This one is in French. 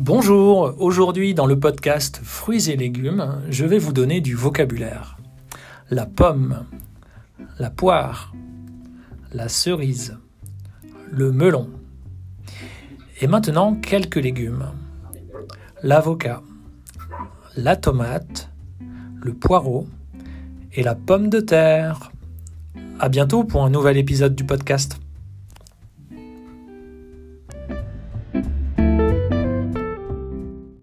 Bonjour, aujourd'hui dans le podcast Fruits et légumes, je vais vous donner du vocabulaire. La pomme, la poire, la cerise, le melon. Et maintenant quelques légumes. L'avocat, la tomate, le poireau et la pomme de terre. À bientôt pour un nouvel épisode du podcast.